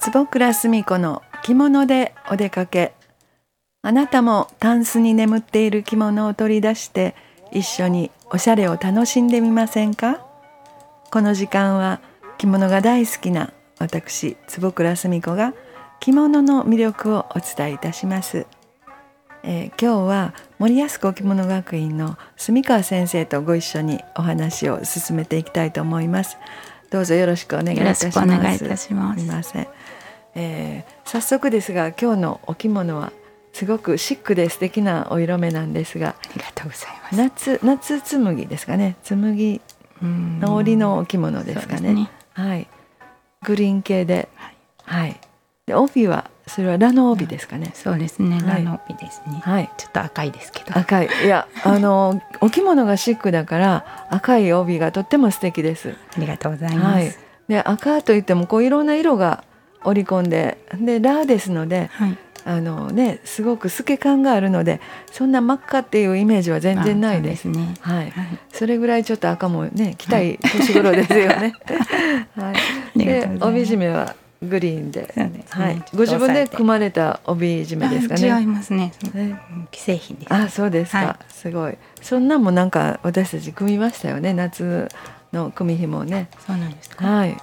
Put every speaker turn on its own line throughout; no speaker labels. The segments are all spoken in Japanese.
坪倉澄子の着物でお出かけ。あなたもタンスに眠っている着物を取り出して一緒におしゃれを楽しんでみませんか？この時間は着物が大好きな私坪倉澄子が着物の魅力をお伝えいたします、えー、今日は森安子着物学院の住川先生とご一緒にお話を進めていきたいと思いますどうぞよろしくお願いいたします。お願いいたします。ません。えー、早速ですが今日のお着物はすごくシックで素敵なお色目なんですが、あ
りがとうございます。
夏夏紬ですかね。紬の織のお着物ですかね。ねはい。グリーン系で、はい。はい、で帯はそれはラの帯ですかね。
そうですね。ラの帯ですね。はい。ちょっと赤いですけど。
赤い。いや、あの お着物がシックだから赤い帯がとっても素敵です。
ありがとうございます。はい、
で赤といってもこういろんな色が織り込んで、でラですので。はい。あのね、すごく透け感があるのでそんな真っ赤っていうイメージは全然ないです。すね、はい、はい、それぐらいちょっと赤もね着たい年頃ですよね。はい、で帯締めはグリーンで、ね、はい、ご自分で組まれた帯締めですかね。
違いますね。既製品です、
あ、そうですか、はい、すごい。そんなもなんか私たち組みましたよね。夏の組紐ね。
そうなんですか。はい。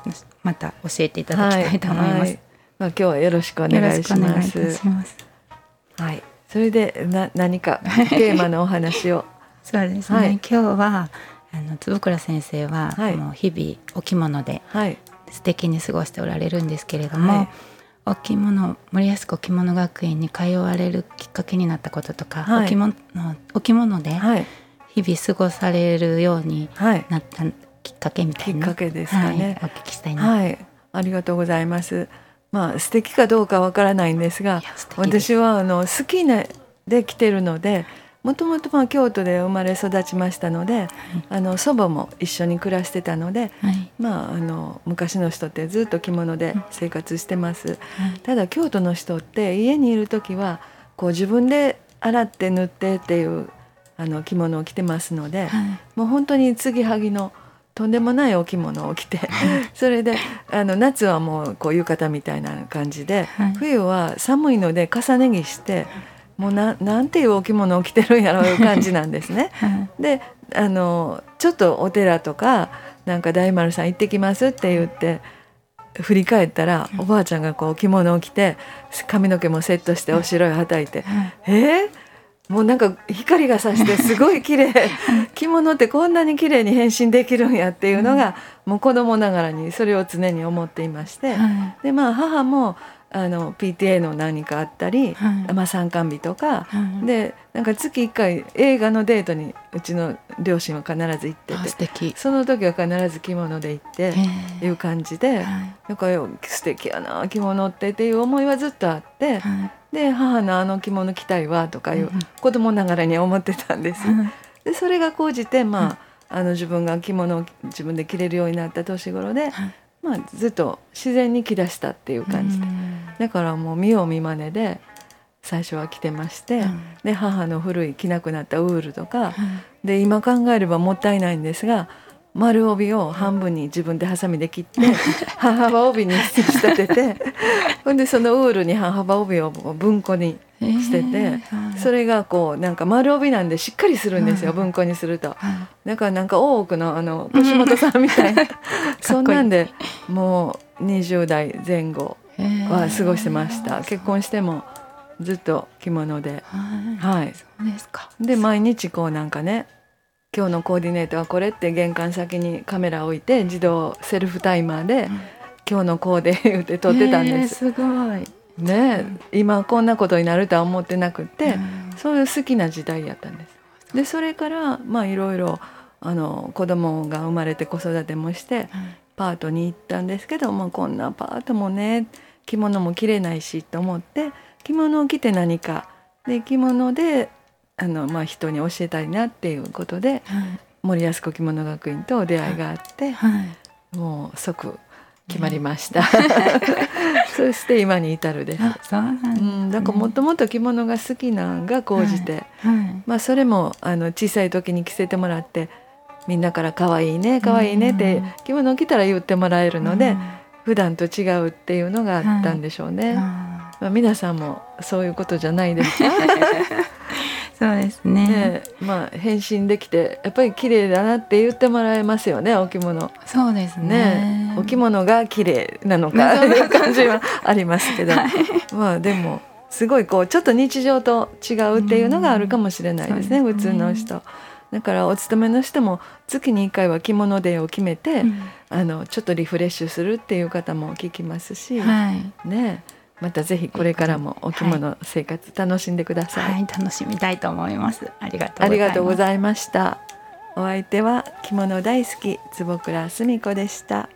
また教えていただきたいと思います。はい、
まあ今日はよろしくお願いします。ますはい。それでな何かテーマのお話を。
そうですね。はい、今日はあの坪倉先生は、はい、もう日々お着物で、はい、素敵に過ごしておられるんですけれども、はい、お着物森安子着物学院に通われるきっかけになったこととか、はい、お着物お着物で日々過ごされるようになったきっかけみたいな、
きっかけですかね、
お聞きしたいな、はい、
ありがとうございます。まあ素敵かどうかわからないんですが私はあの好きなで来てるのでもともとまあ京都で生まれ育ちましたので、はい、あの祖母も一緒に暮らしてたので、はい、まああの昔の人ってずっと着物で生活してます、はい、ただ京都の人って家にいる時はこう自分で洗って塗ってっていうあの着物を着てますので、もう本当に継ぎはぎのとんでもないお着物を着て それであの夏はもうこう浴衣みたいな感じで、冬は寒いので重ね着して。もうななんていうお着物を着てるんやろういう感じなんですね。はい、であのちょっとお寺とかなんか大丸さん行ってきますって言って振り返ったら、おばあちゃんがこう着物を着て髪の毛もセットしてお白いはたいて「えー、もうなんか光がさしてすごい綺麗。着物ってこんなに綺麗に変身できるんやっていうのが、もう子供ながらにそれを常に思っていまして、でまあ母もあの PTA の何かあったり、はい、まあ、参観日とか、はい、でなんか月1回映画のデートにうちの両親は必ず行っててその時は必ず着物で行っていう感じで、はい、なんか素敵やな着物ってっていう思いはずっとあって、で母のあの着物着たいわとかいう、子供ながらに思ってたんです。でそれが高じてまあ、あの自分が着物を自分で着れるようになった年頃で、まあ、ずっと自然に着だしたっていう感じで。だからもう見よう見まねで最初は着てまして、うん、で母の古い着なくなったウールとか、うん、で今考えればもったいないんですが丸帯を半分に自分でハサミで切って半幅帯に仕立ててほんでそのウールに半幅帯を文庫にしてて、えー、それがこうなんか丸帯なんでしっかりするんですよ、文庫にすると。だからなんか大奥のあの腰本さんみたいな。そんなんでもう20代前後は過ごしてました、結婚してもずっと着物で。はい、そうですか。で毎日こうなんかね今日のコーディネートはこれって玄関先にカメラ置いて自動セルフタイマーで、うん、今日のコーデ 言って撮ってたんです。
すごい
ね、今こんなことになるとは思ってなくて、そういう好きな時代やったんです。でそれからまあいろいろあの子供が生まれて子育てもして、パートに行ったんですけど、まあ、こんなパートもね着物も着れないしと思って着物を着て何かで着物であの、まあ、人に教えたいなっていうことで、森安子着物学院と出会いがあって、はい、もう即決まりました。そして今に至るです。
そうなん、ね、うん、
だからもともと着物が好きなんが高じて、はいはい、まあそれもあの小さい時に着せてもらってみんなから可愛いね可愛いねって着物着たら言ってもらえるので、うん、普段と違うっていうのがあったんでしょうね。はい、まあ皆さんもそういうことじゃないですか。
そうですね、ね、
まあ変身できてやっぱり綺麗だなって言ってもらえますよねお着物。
そうですね、
ね、お着物が綺麗なのかという感じはありますけど、はい、まあでもすごいこうちょっと日常と違うっていうのがあるかもしれないですね、うん、普通の人。だからお勤めの人も月に1回は着物デーを決めて、うん、あのちょっとリフレッシュするっていう方も聞きますし、はい、ねまたぜひこれからもお着物生活楽しんでください、
はい、楽しみたいと思います。ありがと
うありがとうございました。お相手は着物大好き坪倉澄子でした